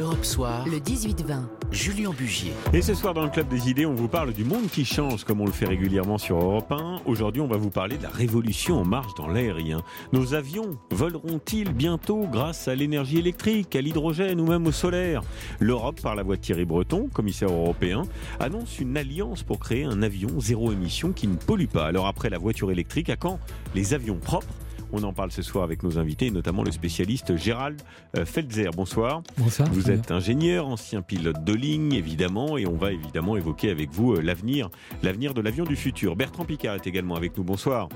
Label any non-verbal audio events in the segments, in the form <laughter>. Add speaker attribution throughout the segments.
Speaker 1: Europe Soir,
Speaker 2: le 18-20.
Speaker 1: Julien Bugier.
Speaker 3: Et ce soir dans le Club des Idées, on vous parle du monde qui change comme on le fait régulièrement sur Europe 1. Aujourd'hui, on va vous parler de la révolution en marche dans l'aérien. Nos avions voleront-ils bientôt grâce à l'énergie électrique, à l'hydrogène ou même au solaire? L'Europe, par la voix de Thierry Breton, commissaire européen, annonce une alliance pour créer un avion zéro émission qui ne pollue pas. Alors après la voiture électrique, à quand les avions propres? On en parle ce soir avec nos invités, notamment le spécialiste Gérald euh, Felzer. Bonsoir.
Speaker 4: Bonsoir.
Speaker 3: Vous êtes ingénieur, ancien pilote de ligne, évidemment, et on va évidemment évoquer avec vous euh, l'avenir, l'avenir de l'avion du futur. Bertrand Picard est également avec nous. Bonsoir.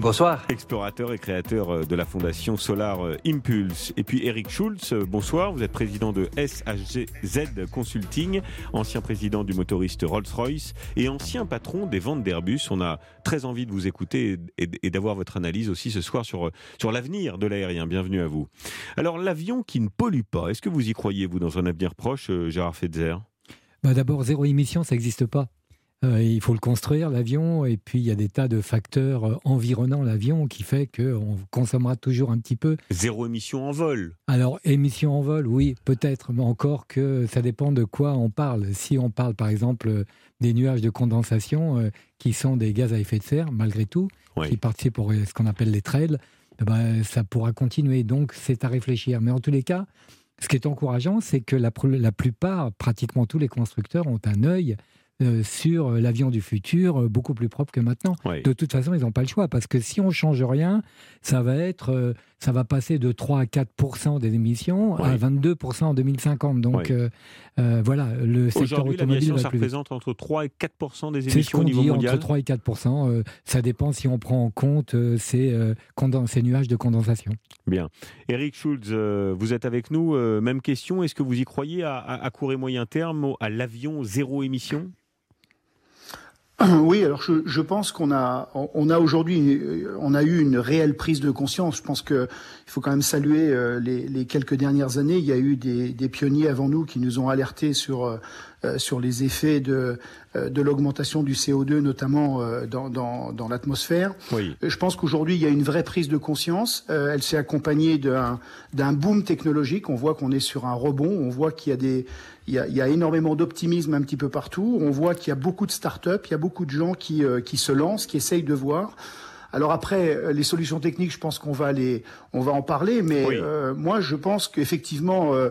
Speaker 5: Bonsoir.
Speaker 3: Explorateur et créateur euh, de la fondation Solar euh, Impulse. Et puis Eric Schulz, euh, bonsoir. Vous êtes président de SHZ Consulting, ancien président du motoriste Rolls-Royce et ancien patron des ventes d'Airbus. On a très envie de vous écouter et d'avoir votre analyse aussi ce soir sur, sur l'avenir de l'aérien. Bienvenue à vous. Alors, l'avion qui ne pollue pas, est-ce que vous y croyez, vous, dans un avenir proche, Gérard Fetzer
Speaker 4: bah D'abord, zéro émission, ça n'existe pas. Euh, il faut le construire, l'avion, et puis il y a des tas de facteurs euh, environnant l'avion qui fait qu'on consommera toujours un petit peu.
Speaker 3: Zéro émission en vol
Speaker 4: Alors, émission en vol, oui, peut-être, mais encore que ça dépend de quoi on parle. Si on parle, par exemple, des nuages de condensation, euh, qui sont des gaz à effet de serre, malgré tout, qui participent pour ce qu'on appelle les trails, eh ben, ça pourra continuer. Donc, c'est à réfléchir. Mais en tous les cas, ce qui est encourageant, c'est que la, la plupart, pratiquement tous les constructeurs ont un œil euh, sur euh, l'avion du futur euh, beaucoup plus propre que maintenant. De toute façon, ils n'ont pas le choix parce que si on change rien, ça va être, ça va passer de 3 à 4% des émissions à 22% en 2050. Donc voilà, le secteur automobile
Speaker 3: ça représente entre 3 et 4% des émissions au niveau
Speaker 4: dit,
Speaker 3: mondial.
Speaker 4: Entre 3 et 4 ça dépend si on prend en compte ces, ces nuages de condensation.
Speaker 3: Bien, Eric Schulz, vous êtes avec nous. même question. Est-ce que vous y croyez à, à court et moyen terme à l'avion zéro émission? <clears throat>
Speaker 6: Oui, alors je, je pense qu'on a, on a aujourd'hui, on a eu une réelle prise de conscience. Je pense que il faut quand même saluer euh, les, les, quelques dernières années. Il y a eu des, des, pionniers avant nous qui nous ont alertés sur euh, euh, sur les effets de de l'augmentation du CO2, notamment dans, dans, dans l'atmosphère.
Speaker 3: Oui.
Speaker 6: Je pense qu'aujourd'hui, il y a une vraie prise de conscience. elle s'est accompagnée d'un d'un boom technologique. On voit qu'on est sur un rebond. On voit qu'il y a des il y a, il y a énormément d'optimisme un petit peu partout. On voit qu'il y a beaucoup de start-up, il y a beaucoup de gens qui, qui se lancent, qui essayent de voir. Alors après, euh, les solutions techniques, je pense qu'on va les, on va en parler, mais euh, moi, je pense qu'effectivement, euh, euh,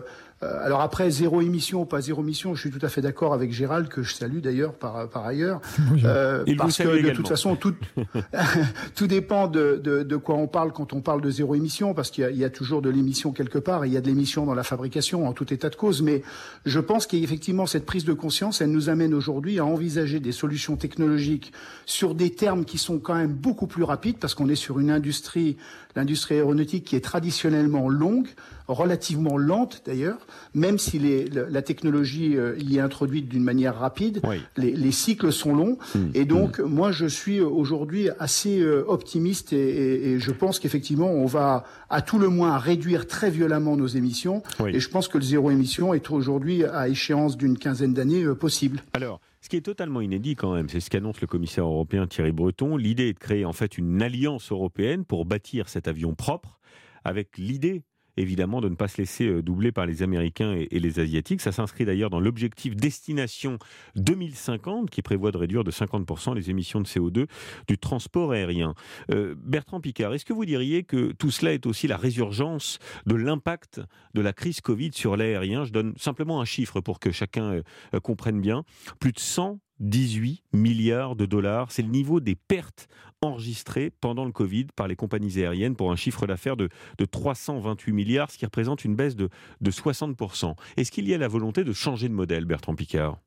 Speaker 6: alors après, zéro émission ou pas zéro émission, je suis tout à fait d'accord avec Gérald, que je salue d'ailleurs par, par ailleurs.
Speaker 3: Euh, parce que
Speaker 6: de toute façon, tout, <laughs> tout dépend de, de, de, quoi on parle quand on parle de zéro émission, parce qu'il y, y, a toujours de l'émission quelque part, et il y a de l'émission dans la fabrication, en tout état de cause. Mais je pense qu'effectivement, cette prise de conscience, elle nous amène aujourd'hui à envisager des solutions technologiques sur des termes qui sont quand même beaucoup plus rapides, parce qu'on est sur une industrie, l'industrie aéronautique qui est traditionnellement longue, relativement lente d'ailleurs, même si les, la technologie euh, y est introduite d'une manière rapide, les, les, cycles sont longs. Mmh. Et donc, mmh. moi, je suis aujourd'hui assez euh, optimiste et, et, et je pense qu'effectivement, on va à tout le moins réduire très violemment nos émissions.
Speaker 3: Oui.
Speaker 6: Et je pense que le zéro émission est aujourd'hui, à échéance d'une quinzaine d'années, euh, possible.
Speaker 3: Alors, ce qui est totalement inédit quand même, c'est ce qu'annonce le commissaire européen Thierry Breton. L'idée est de créer en fait une alliance européenne pour bâtir cet avion propre avec l'idée évidemment de ne pas se laisser euh, doubler par les Américains et, les Asiatiques. Ça s'inscrit d'ailleurs dans l'objectif destination 2050 qui prévoit de réduire de 50% les émissions de CO2 du transport aérien. Euh, Bertrand Picard, est-ce que vous diriez que tout cela est aussi la résurgence de l'impact de la crise Covid sur l'aérien? Je donne simplement un chiffre pour que chacun euh, comprenne bien. Plus de 100 18 milliards de dollars. C'est le niveau des pertes enregistrées pendant le Covid par les compagnies aériennes pour un chiffre d'affaires de, de, 328 milliards, ce qui représente une baisse de, de 60%. Est-ce qu'il y a la volonté de changer de modèle, Bertrand Picard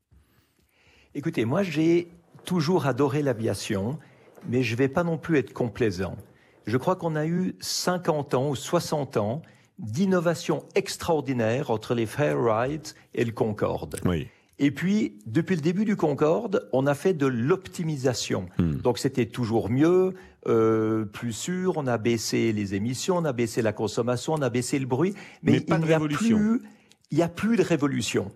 Speaker 5: Écoutez, moi j'ai toujours adoré l'aviation, mais je ne vais pas non plus être complaisant. Je crois qu'on a eu 50 ans ou 60 ans d'innovation extraordinaire entre les Fairright et le Concorde.
Speaker 3: Oui.
Speaker 5: Et puis, depuis le début du Concorde, on a fait de l'optimisation.
Speaker 3: Hmm.
Speaker 5: Donc, c'était toujours mieux, euh, plus sûr. On a baissé les émissions, on a baissé la consommation, on a baissé le bruit. Mais,
Speaker 3: Mais pas
Speaker 5: il
Speaker 3: de
Speaker 5: n'y a
Speaker 3: révolution.
Speaker 5: plus, il n'y a plus de révolution.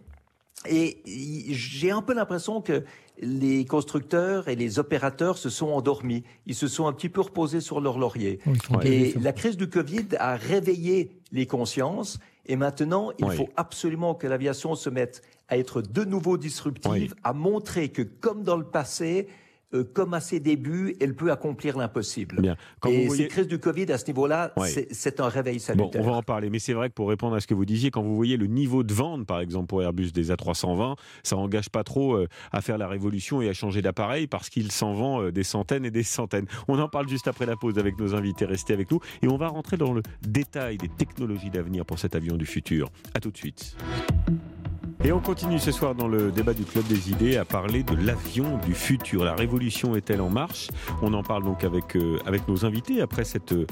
Speaker 5: Et j'ai un peu l'impression que les constructeurs et les opérateurs se sont endormis. Ils se sont un petit peu reposés sur leur laurier.
Speaker 4: Oui,
Speaker 5: Et la crise du Covid a réveillé les consciences Et maintenant, il faut absolument que l'aviation se mette à être de nouveau disruptive, à montrer que, comme dans le passé, euh, comme à ses débuts, elle peut accomplir l'impossible. Et cette crise du Covid, à ce niveau-là, c'est un réveil salutaire.
Speaker 3: on va en parler, mais c'est vrai que pour répondre à ce que vous disiez, quand vous voyez le niveau de vente, par exemple, pour Airbus des A320, ça n'engage pas trop euh, à faire la révolution et à changer d'appareil parce qu'il s'en vend euh, des centaines et des centaines. On en parle juste après la pause avec nos invités. Restez avec nous et on va rentrer dans le détail des technologies d'avenir pour cet avion du futur. A tout de suite. Et on continue ce soir dans le débat du Club des idées à parler de l'avion du futur. La révolution est-elle en marche? On en parle donc avec, euh, avec nos invités après cette, euh,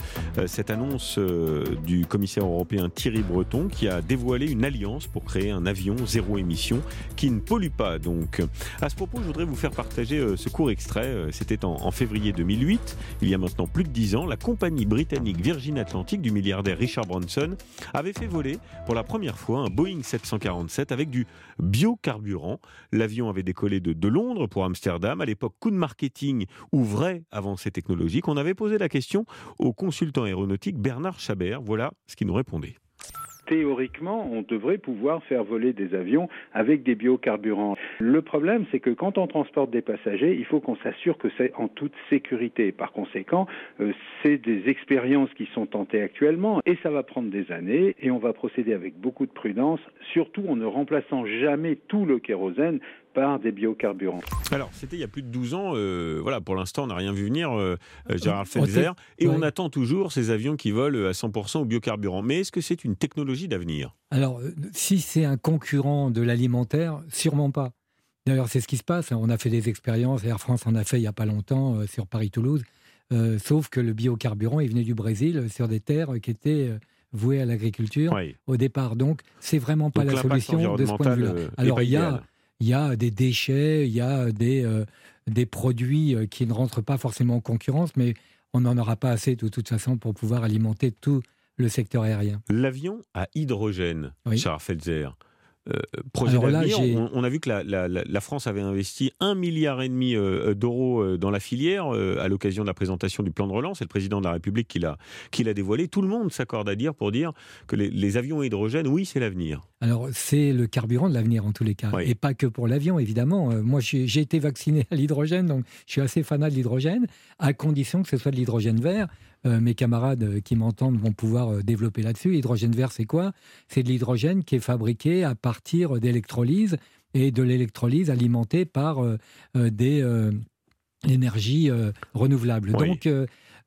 Speaker 3: cette annonce euh, du commissaire européen Thierry Breton qui a dévoilé une alliance pour créer un avion zéro émission qui ne pollue pas. Donc, à ce propos, je voudrais vous faire partager ce court extrait. C'était en, février 2008, il y a maintenant plus de 10 ans. La compagnie britannique Virgin Atlantic du milliardaire Richard Branson avait fait voler pour la première fois un Boeing 747 avec du biocarburant. L'avion avait décollé de, de Londres pour Amsterdam. À l'époque, coup de marketing ouvrait avant ces technologies. On avait posé la question au consultant aéronautique Bernard Chabert. Voilà ce qu'il nous répondait
Speaker 1: théoriquement, on devrait pouvoir faire voler des avions avec des biocarburants. Le problème, c'est que quand on transporte des passagers, il faut qu'on s'assure que c'est en toute sécurité. Par conséquent, euh, c'est des expériences qui sont tentées actuellement et ça va prendre des années et on va procéder avec beaucoup de prudence, surtout en ne remplaçant jamais tout le kérosène par des biocarburants.
Speaker 3: Alors, c'était il y a plus de 12 ans. Euh, voilà, pour l'instant, on n'a rien vu venir, euh, euh, Gérard Felzer. Et on attend toujours ces avions qui volent à 100% au biocarburant. Mais est-ce que c'est une technologie d'avenir?
Speaker 4: Alors, si c'est un concurrent de l'alimentaire, sûrement pas. D'ailleurs, c'est ce qui se passe. On a fait des expériences, Air France en a fait il n'y a pas longtemps sur Paris-Toulouse. sauf que le biocarburant, est venu du Brésil sur des terres qui étaient vouées à l'agriculture au départ. Donc, c'est vraiment pas la solution de ce point de vue-là. Alors, il y a il y a des déchets, il y a des, euh, des produits euh, qui ne rentrent pas forcément en concurrence, mais on n'en aura pas assez de toute façon pour pouvoir alimenter tout le secteur aérien.
Speaker 3: L'avion à hydrogène, Charles Felzer, euh, projet on, a vu que la, France avait investi un milliard et demi euh, d'euros euh, dans la filière à l'occasion de la présentation du plan de relance. C'est le président de la République qui l'a dévoilé. Tout le monde s'accorde à dire pour dire que les, avions à hydrogène, oui, c'est l'avenir.
Speaker 4: Alors c'est le carburant de l'avenir en tous les cas, et pas que pour l'avion évidemment. moi j'ai été vacciné <laughs> à l'hydrogène, donc je suis assez fanat de l'hydrogène, à condition que ce soit de l'hydrogène vert. Euh, mes camarades euh, qui m'entendent vont pouvoir euh, développer là-dessus. Hydrogène vert, c'est quoi? C'est de l'hydrogène qui est fabriqué à partir d'électrolyse et de l'électrolyse alimentée par des énergies renouvelables. Donc,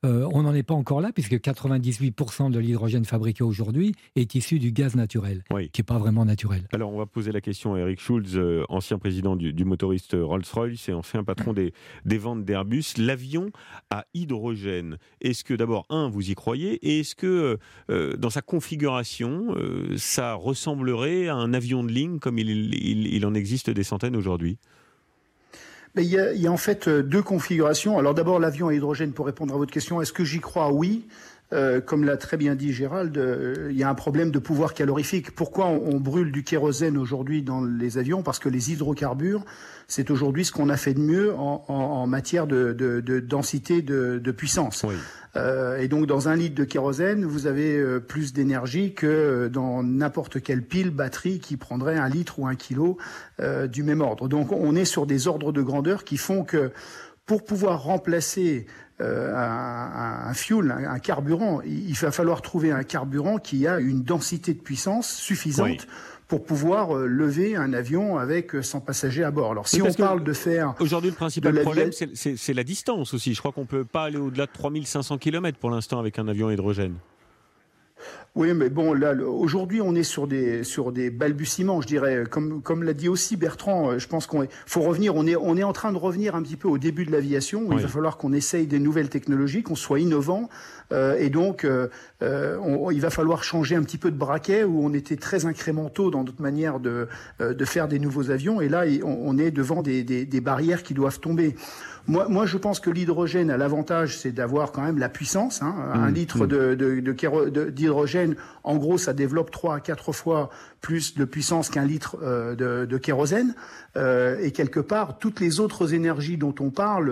Speaker 4: euh, on n'en est pas encore là, puisque 98% de l'hydrogène fabriqué aujourd'hui est issu du gaz naturel, qui n'est pas vraiment naturel.
Speaker 3: Alors, on va poser la question à Eric Schulz, euh, ancien président du, motoriste Rolls-Royce et ancien patron des, ventes d'Airbus. L'avion à hydrogène, est-ce que d'abord, un, vous y croyez Et est-ce que euh, dans sa configuration, ça ressemblerait à un avion de ligne comme il en existe des centaines aujourd'hui?
Speaker 6: Il y, a, il y, a, en fait euh, deux configurations. Alors d'abord l'avion à hydrogène pour répondre à votre question. Est-ce que j'y crois? Oui. Euh, comme l'a très bien dit Gérald, euh, il y a un problème de pouvoir calorifique. Pourquoi on, brûle du kérosène aujourd'hui dans les avions? Parce que les hydrocarbures, c'est aujourd'hui ce qu'on a fait de mieux en, en, en matière de, de, de, densité de, de puissance. Oui. Euh, et donc dans un litre de kérosène, vous avez euh, plus d'énergie que dans n'importe quelle pile batterie qui prendrait un litre ou un kilo du même ordre. Donc on est sur des ordres de grandeur qui font que pour pouvoir remplacer euh, un, un, fuel, un, carburant, il va falloir trouver un carburant qui a une densité de puissance suffisante pour pouvoir euh, lever un avion avec 100 passagers à bord. Alors si on parle de faire...
Speaker 3: Aujourd'hui, le principal problème, c'est la distance aussi. Je crois qu'on ne peut pas aller au-delà de 3500 km pour l'instant avec un avion hydrogène.
Speaker 6: Oui, mais bon, là, aujourd'hui, on est sur des sur des balbutiements, je dirais. Comme comme l'a dit aussi Bertrand, euh, je pense qu'on faut revenir. On est on est en train de revenir un petit peu au début de l'aviation. Il va falloir qu'on essaye des nouvelles technologies, qu'on soit innovant, euh, et donc euh, on, il va falloir changer un petit peu de braquet où on était très incrémentaux dans notre manière de de faire des nouveaux avions, et là on, on est devant des, des, des barrières qui doivent tomber. Moi, moi, je pense que l'hydrogène a l'avantage, c'est d'avoir quand même la puissance. Hein. Un mmh, litre mmh. de, d'hydrogène, en gros, ça développe trois à quatre fois plus de puissance qu'un litre euh, de, kérosène. Euh, et quelque part, toutes les autres énergies dont on parle,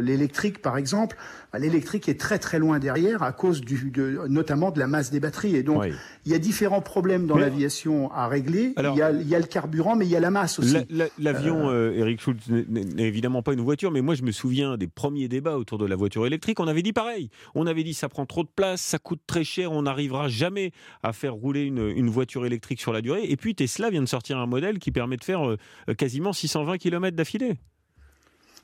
Speaker 6: l'électrique par exemple, bah, l'électrique est très très loin derrière à cause du, de, notamment de la masse des batteries. Et donc, il y a différents problèmes dans l'aviation à régler. il, y a, il, y a, le carburant, mais il y a la masse aussi.
Speaker 3: L'avion, euh... Eric Schultz, n'est évidemment pas une voiture, mais moi je me souviens des premiers débats autour de la voiture électrique. On avait dit pareil. On avait dit ça prend trop de place, ça coûte très cher, on n'arrivera jamais à faire rouler une, voiture électrique sur la durée. Et puis Tesla vient de sortir un modèle qui permet de faire euh, quasiment 620 km d'affilée.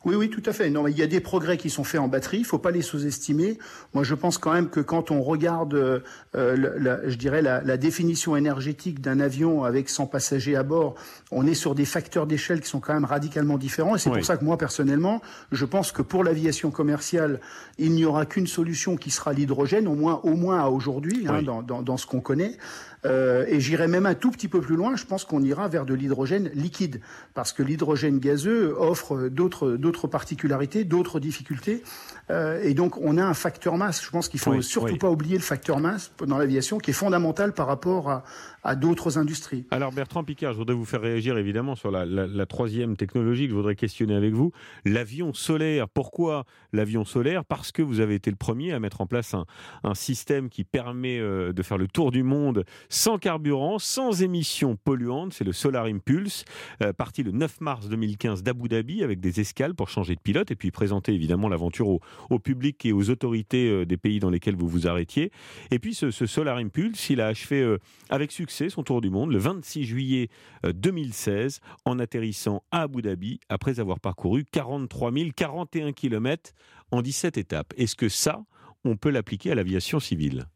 Speaker 6: Oui, oui, tout à fait. Non, il y a des progrès qui sont faits en batterie. Il faut pas les sous-estimer. Moi, je pense quand même que quand on regarde, euh, la, je dirais, la, la définition énergétique d'un avion avec 100 passagers à bord, on est sur des facteurs d'échelle qui sont quand même radicalement différents. Et c'est pour ça que moi, personnellement, je pense que pour l'aviation commerciale, il n'y aura qu'une solution qui sera l'hydrogène, au moins, au moins à aujourd'hui, hein, dans, dans, dans, ce qu'on connaît. Euh, et j'irai même un tout petit peu plus loin. Je pense qu'on ira vers de l'hydrogène liquide, parce que l'hydrogène gazeux offre d'autres d'autres particularités, d'autres difficultés. Euh, et donc, on a un facteur masse. Je pense qu'il faut surtout pas oublier le facteur masse dans l'aviation, qui est fondamental par rapport à, à d'autres industries.
Speaker 3: Alors Bertrand Picard, je voudrais vous faire réagir évidemment sur la, troisième technologie que je voudrais questionner avec vous, l'avion solaire. Pourquoi l'avion solaire? Parce que vous avez été le premier à mettre en place un, système qui permet euh, de faire le tour du monde sans carburant, sans émissions polluantes. C'est le Solar Impulse, euh, parti le 9 mars 2015 d'Abu Dhabi avec des escales pour changer de pilote et puis présenter évidemment l'aventure au, public et aux autorités euh, des pays dans lesquels vous vous arrêtiez. Et puis ce, ce Solar Impulse, il a achevé avec succès son tour du monde le 26 juillet 2016 euh, en atterrissant à Abu Dhabi après avoir parcouru 43 041 km en 17 étapes. Est-ce que ça, on peut l'appliquer à l'aviation civile?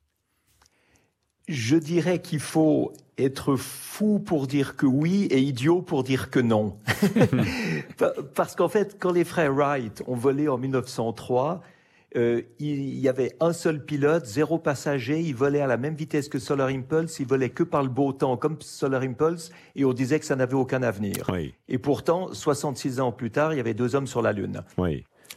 Speaker 5: Je dirais qu'il faut être fou pour dire que oui et idiot pour dire que non. <laughs> Parce qu'en fait, quand les frères Wright ont volé en 1903, euh, il y avait un seul pilote, zéro passager, il volait à la même vitesse que Solar Impulse, il volait que par le beau temps comme Solar Impulse, et on disait que ça n'avait aucun avenir. Et pourtant, 66 ans plus tard, il y avait deux hommes sur la Lune.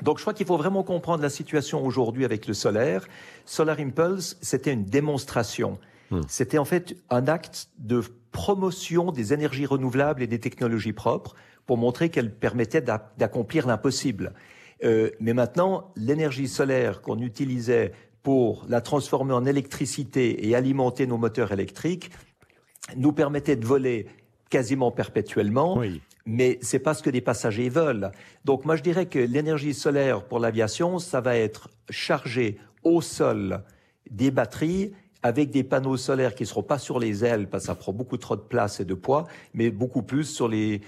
Speaker 5: Donc je crois qu'il faut vraiment comprendre la situation aujourd'hui avec le solaire. Solar Impulse, c'était une démonstration. Hmm. C'était en fait un acte de promotion des énergies renouvelables et des technologies propres pour montrer qu'elles permettaient d'accomplir l'impossible. Euh, mais maintenant, l'énergie solaire qu'on utilisait pour la transformer en électricité et alimenter nos moteurs électriques nous permettait de voler quasiment perpétuellement. Oui. Mais c'est pas ce que les passagers veulent. Donc moi je dirais que l'énergie solaire pour l'aviation, ça va être chargé au sol des batteries avec des panneaux solaires qui ne seront pas sur les ailes parce que ça prend beaucoup trop de place et de poids, mais beaucoup plus sur, les,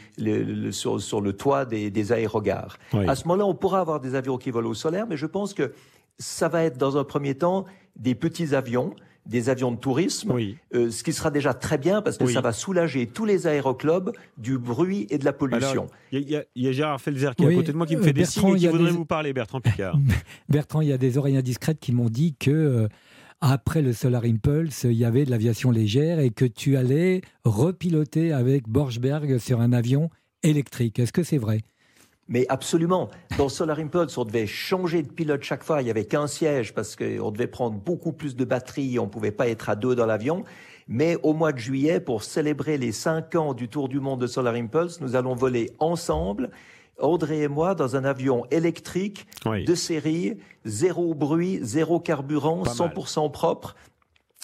Speaker 5: sur, sur, le toit des, des aérogares. À ce moment-là, on pourra avoir des avions qui volent au solaire, mais je pense que ça va être dans un premier temps des petits avions des avions de tourisme, euh, ce qui sera déjà très bien parce que ça va soulager tous les aéroclubs du bruit et de la pollution.
Speaker 3: Il y, y, a Gérard Felzer qui est à côté de moi qui me fait des signes et qui voudrait vous parler, Bertrand Picard. <laughs>
Speaker 4: Bertrand, il y a des oreilles indiscrètes qui m'ont dit que euh, après le Solar Impulse, il y avait de l'aviation légère et que tu allais repiloter avec Borchberg sur un avion électrique. Est-ce que c'est vrai?
Speaker 5: Mais absolument. Dans Solar Impulse, on devait changer de pilote chaque fois. Il y avait qu'un siège parce qu'on devait prendre beaucoup plus de batteries. On ne pouvait pas être à deux dans l'avion. Mais au mois de juillet, pour célébrer les cinq ans du Tour du monde de Solar Impulse, nous allons voler ensemble Audrey et moi dans un avion électrique de série, zéro bruit, zéro carburant, 100% propre.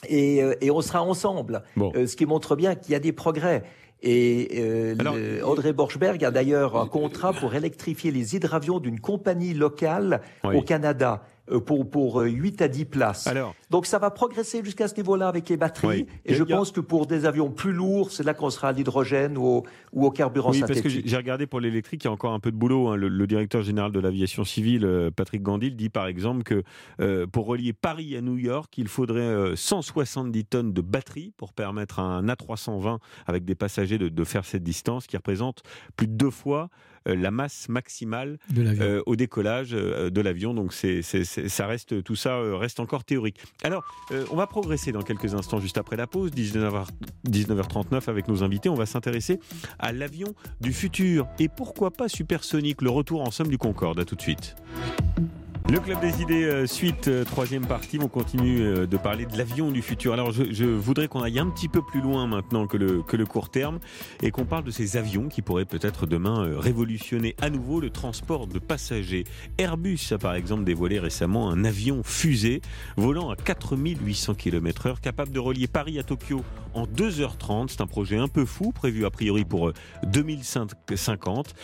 Speaker 5: Et, euh, et, on sera ensemble. Euh, ce qui montre bien qu'il y a des progrès. Et euh, Audrey Borchberg a d'ailleurs un contrat pour électrifier les hydravions d'une compagnie locale au Canada. Euh, pour, pour 8 euh, à 10 places. Alors, Donc ça va progresser jusqu'à ce niveau-là avec les batteries. Et, je pense que pour des avions plus lourds, c'est là qu'on sera à l'hydrogène ou au, ou au carburant oui,
Speaker 3: synthétique. parce que j'ai regardé pour l'électrique, il y a encore un peu de boulot. Hein. Le, directeur général de l'aviation civile, euh, Patrick Gandil, dit par exemple que pour relier Paris à New York, il faudrait 170 tonnes de batteries pour permettre à un A320 avec des passagers de, de faire cette distance qui représente plus de deux fois la masse maximale au décollage de l'avion. Donc c'est, ça reste tout ça reste encore théorique. Alors on va progresser dans quelques instants juste après la pause, 19h, 19h39 avec nos invités. On va s'intéresser à l'avion du futur et pourquoi pas supersonique, le retour en somme du Concorde. À tout de suite. Le Club des idées, euh, suite, euh, troisième partie, on continue euh, de parler de l'avion du futur. Alors je, voudrais qu'on aille un petit peu plus loin maintenant que le, que le court terme et qu'on parle de ces avions qui pourraient peut-être demain révolutionner à nouveau le transport de passagers. Airbus a par exemple dévoilé récemment un avion fusée volant à 4800 km heure, capable de relier Paris à Tokyo en 2h30. C'est un projet un peu fou, prévu a priori pour 2050,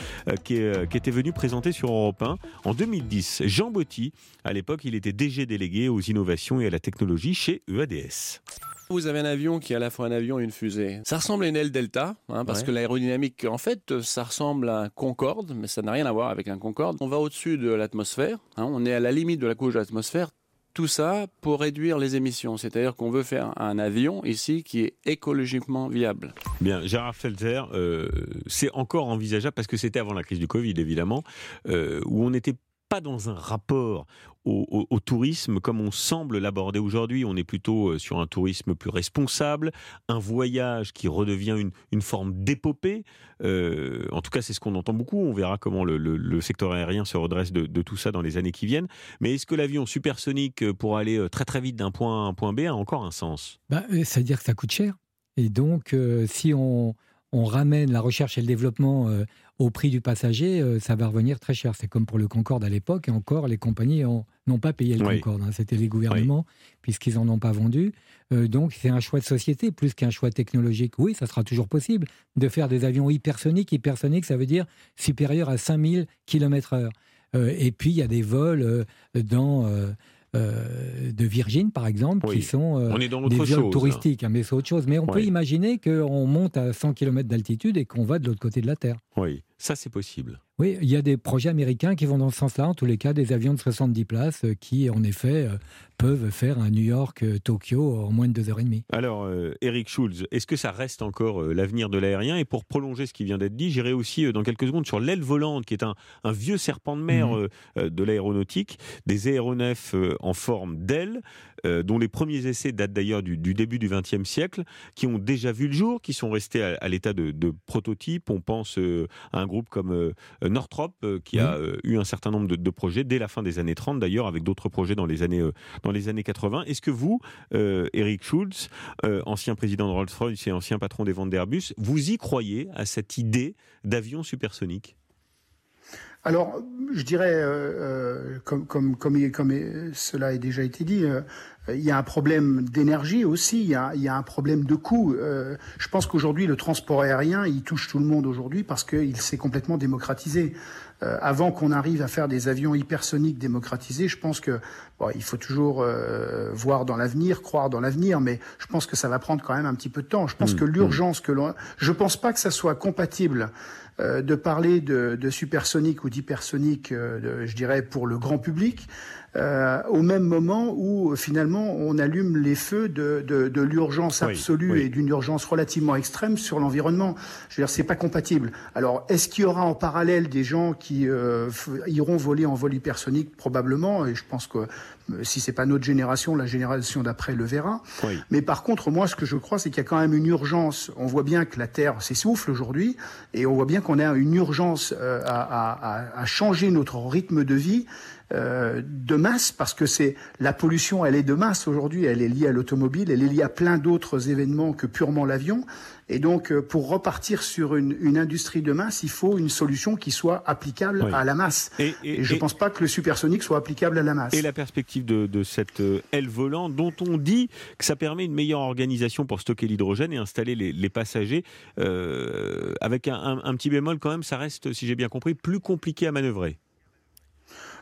Speaker 3: qui, était venu présenter sur Europe 1 en 2010. Jean Bottier à l'époque, il était DG délégué aux innovations et à la technologie chez EADS.
Speaker 2: Vous avez un avion qui est à la fois un avion et une fusée. Ça ressemble à une aile delta, hein, parce que l'aérodynamique, en fait, ça ressemble à un Concorde, mais ça n'a rien à voir avec un Concorde. On va au-dessus de l'atmosphère, hein, on est à la limite de la couche de l'atmosphère. Tout ça pour réduire les émissions, c'est-à-dire qu'on veut faire un avion ici qui est écologiquement viable.
Speaker 3: Bien, Gérard Felter, euh, c'est encore envisageable parce que c'était avant la crise du Covid évidemment, euh, où on était pas dans un rapport au, tourisme comme on semble l'aborder aujourd'hui. On est plutôt euh, sur un tourisme plus responsable, un voyage qui redevient une, forme d'épopée. Euh, en tout cas, c'est ce qu'on entend beaucoup. On verra comment le, secteur aérien se redresse de, tout ça dans les années qui viennent. Mais est-ce que l'avion supersonique euh, pour aller très très vite d'un point A à un point B a encore un sens?
Speaker 4: Bah, C'est-à-dire que ça coûte cher. Et donc, si on, on ramène la recherche et le développement euh, au prix du passager, euh, ça va revenir très cher. C'est comme pour le Concorde à l'époque, et encore, les compagnies n'ont pas payé le Concorde. Hein. C'était les gouvernements, puisqu'ils n'en ont pas vendu. Euh, donc, c'est un choix de société plus qu'un choix technologique. Oui, ça sera toujours possible de faire des avions hypersoniques. Hypersoniques, ça veut dire supérieur à 5000 km/h. et puis, il y a des vols dans euh, de Virgin, par exemple, qui sont
Speaker 3: euh, des
Speaker 4: vols touristiques. Hein, mais c'est autre chose. Mais on peut imaginer qu'on monte à 100 km d'altitude et qu'on va de l'autre côté de la Terre.
Speaker 3: Oui, ça c'est possible.
Speaker 4: Oui, il y a des projets américains qui vont dans ce sens-là, en tous les cas, des avions de 70 places euh, qui, en effet, euh, peuvent faire un New York-Tokyo en moins de deux heures et demie.
Speaker 3: Alors, euh, Eric Schulz, est-ce que ça reste encore l'avenir de l'aérien? Et pour prolonger ce qui vient d'être dit, j'irai aussi dans quelques secondes sur l'aile volante, qui est un, vieux serpent de mer mhm. de l'aéronautique, des aéronefs en forme d'aile, dont les premiers essais datent d'ailleurs du, début du XXe siècle, qui ont déjà vu le jour, qui sont restés à, l'état de, de prototype. On pense à un groupe comme euh, Northrop, euh, qui a euh, eu un certain nombre de, projets dès la fin des années 30 d'ailleurs, avec d'autres projets dans les années, dans les années 80. Est-ce que vous, Eric Schulz, ancien président de Rolls-Royce et ancien patron des ventes d'Airbus, vous y croyez à cette idée d'avion supersonique?
Speaker 6: Alors, je dirais, comme, comme, comme, comme, cela a déjà été dit, il y a un problème d'énergie aussi, il y, a, il y, a, un problème de coût. Euh, je pense qu'aujourd'hui, le transport aérien, il touche tout le monde aujourd'hui parce qu'il s'est complètement démocratisé. Euh, avant qu'on arrive à faire des avions hypersoniques démocratisés, je pense que bon, il faut toujours euh, voir dans l'avenir, croire dans l'avenir, mais je pense que ça va prendre quand même un petit peu de temps. Je pense mmh, que l'urgence que l'on, je pense pas que ça soit compatible euh, de parler de, supersonique ou d'hypersonique, je dirais pour le grand public, euh, au même moment où finalement on allume les feux de, de, de l'urgence absolue et d'une urgence relativement extrême sur l'environnement. Je veux dire, c'est pas compatible. Alors, est-ce qu'il y aura en parallèle des gens qui euh, iront voler en vol hypersonique? Probablement, et je pense que euh, si c'est pas notre génération, la génération d'après le verra. Mais par contre, moi, ce que je crois, c'est qu'il y a quand même une urgence. On voit bien que la Terre s'essouffle aujourd'hui, et on voit bien qu'on a une urgence à, à, à changer notre rythme de vie euh, de masse, parce que c'est la pollution, elle est de masse aujourd'hui, elle est liée à l'automobile, elle est liée à plein d'autres événements que purement l'avion. Et donc, euh, pour repartir sur une, industrie de masse, il faut une solution qui soit applicable à la masse. Et, je ne pense pas que le supersonique soit applicable à la masse.
Speaker 3: Et la perspective de, cette euh, aile volante, dont on dit que ça permet une meilleure organisation pour stocker l'hydrogène et installer les, passagers, avec un, un petit bémol quand même, ça reste, si j'ai bien compris, plus compliqué à manœuvrer.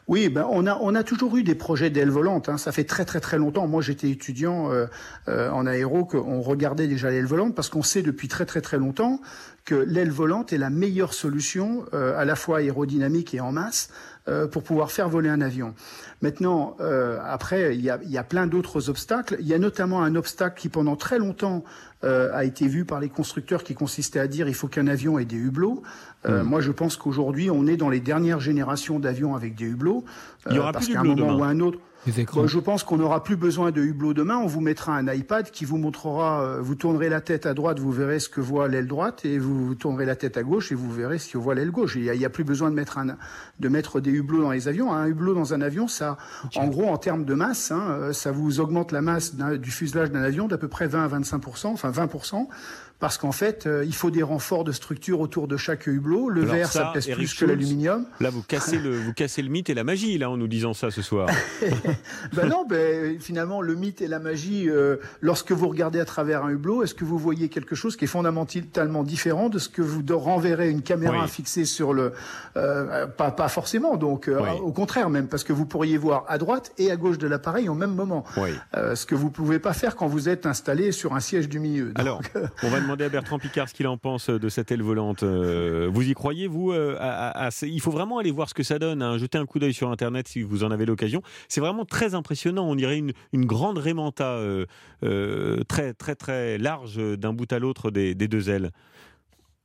Speaker 6: Oui, ben on a on a toujours eu des projets d'ailes volantes. Hein. Ça fait très très très longtemps. Moi, j'étais étudiant euh, euh, en aéro qu'on regardait déjà l'aile volante parce qu'on sait depuis très très très longtemps que l'aile volante est la meilleure solution euh, à la fois aérodynamique et en masse pour pouvoir faire voler un avion. Maintenant, après, il y a, y a plein d'autres obstacles. Il y a notamment un obstacle qui pendant très longtemps a été vu par les constructeurs qui consistait à dire il faut qu'un avion ait des hublots. Hmm. Moi, je pense qu'aujourd'hui, on est dans les dernières générations d'avions avec des hublots.
Speaker 3: Il y aura plus qu'à un moment
Speaker 6: ou un autre, je pense qu'on n'aura plus besoin de hublot demain. On vous mettra un iPad qui vous montrera, euh, vous tournerez la tête à droite, vous verrez ce que voit l'aile droite, et vous tournerez la tête à gauche et vous verrez ce que voit l'aile gauche. Il n'y a, plus besoin de mettre, un, de mettre des hublots dans les avions. Un hublot dans un avion, ça, en gros, en termes de masse, hein, euh, ça vous augmente la masse du fuselage d'un avion d'à peu près 20 à 25 enfin 20 parce qu'en fait, euh, il faut des renforts de structure autour de chaque hublot. Le verre, ça, pèse plus que l'aluminium.
Speaker 3: Là, vous cassez, le, vous cassez le mythe et la magie, là, en nous disant ça ce soir. <laughs>
Speaker 6: ben non, ben, finalement, le mythe et la magie, euh, lorsque vous regardez à travers un hublot, est-ce que vous voyez quelque chose qui est fondamentalement différent de ce que vous renverrez une caméra fixée sur le... Euh, pas, pas forcément, donc au contraire même, parce que vous pourriez voir à droite et à gauche de l'appareil au même moment. ce que vous ne pouvez pas faire quand vous êtes installé sur un siège du milieu.
Speaker 3: Alors, on va demander à Bertrand Picard ce qu'il en pense de cette aile volante. Euh, vous y croyez, vous euh, Il faut vraiment aller voir ce que ça donne. Hein. Jetez un coup d'œil sur Internet si vous en avez l'occasion. C'est vraiment très impressionnant. On dirait une, grande rémanta euh, très, très, très large d'un bout à l'autre des, deux ailes.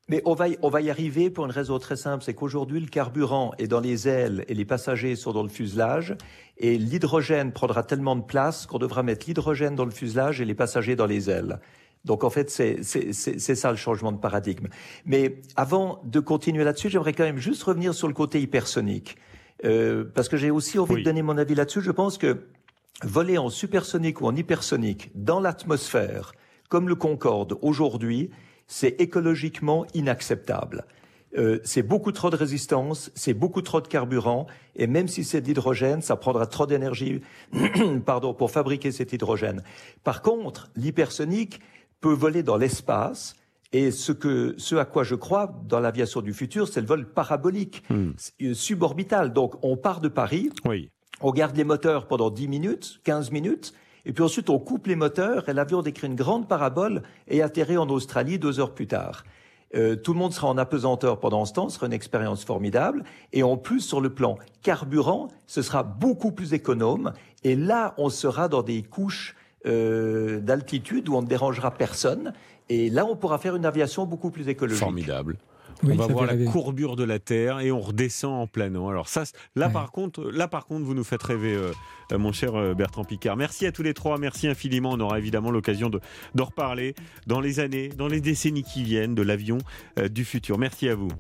Speaker 5: Mais on va y arriver pour une raison très simple, c'est qu'aujourd'hui le carburant est dans les ailes et les passagers sont dans le fuselage, et l'hydrogène prendra tellement de place qu'on devra mettre l'hydrogène dans le fuselage et les passagers dans les ailes. Donc en fait, c'est ça le changement de paradigme. Mais avant de continuer là-dessus, j'aimerais quand même juste revenir sur le côté hypersonique. Euh, parce que j'ai aussi envie de donner mon avis là-dessus. Je pense que voler en supersonique ou en hypersonique dans l'atmosphère, comme le Concorde aujourd'hui, c'est écologiquement inacceptable. Euh, c'est beaucoup trop de résistance, c'est beaucoup trop de carburant, et même si c'est de l'hydrogène, ça prendra trop d'énergie, <clears throat> pardon, pour fabriquer cet hydrogène. Par contre, l'hypersonique, peut voler dans l'espace. Et ce, que, ce à quoi je crois dans l'aviation du futur, c'est le vol parabolique, hmm. euh, suborbital. Donc on part de Paris, oui. on garde les moteurs pendant 10 minutes, 15 minutes, et puis ensuite on coupe les moteurs et l'avion décrit une grande parabole et atterrit en Australie deux heures plus tard. Euh, tout le monde sera en apesanteur pendant ce temps, ce sera une expérience formidable. Et en plus, sur le plan carburant, ce sera beaucoup plus économe. Et là, on sera dans des couches euh, d'altitude où on ne dérangera personne. Et là, on pourra faire une aviation beaucoup plus écologique.
Speaker 3: Formidable. on va voir la courbure de la Terre et on redescend en planant. Alors ça, là par contre, là par contre, vous nous faites rêver, euh, euh, mon cher Bertrand Picard. Merci à tous les trois, merci infiniment. On aura évidemment l'occasion de, reparler dans les années, dans les décennies qui viennent de l'avion du futur. Merci à vous.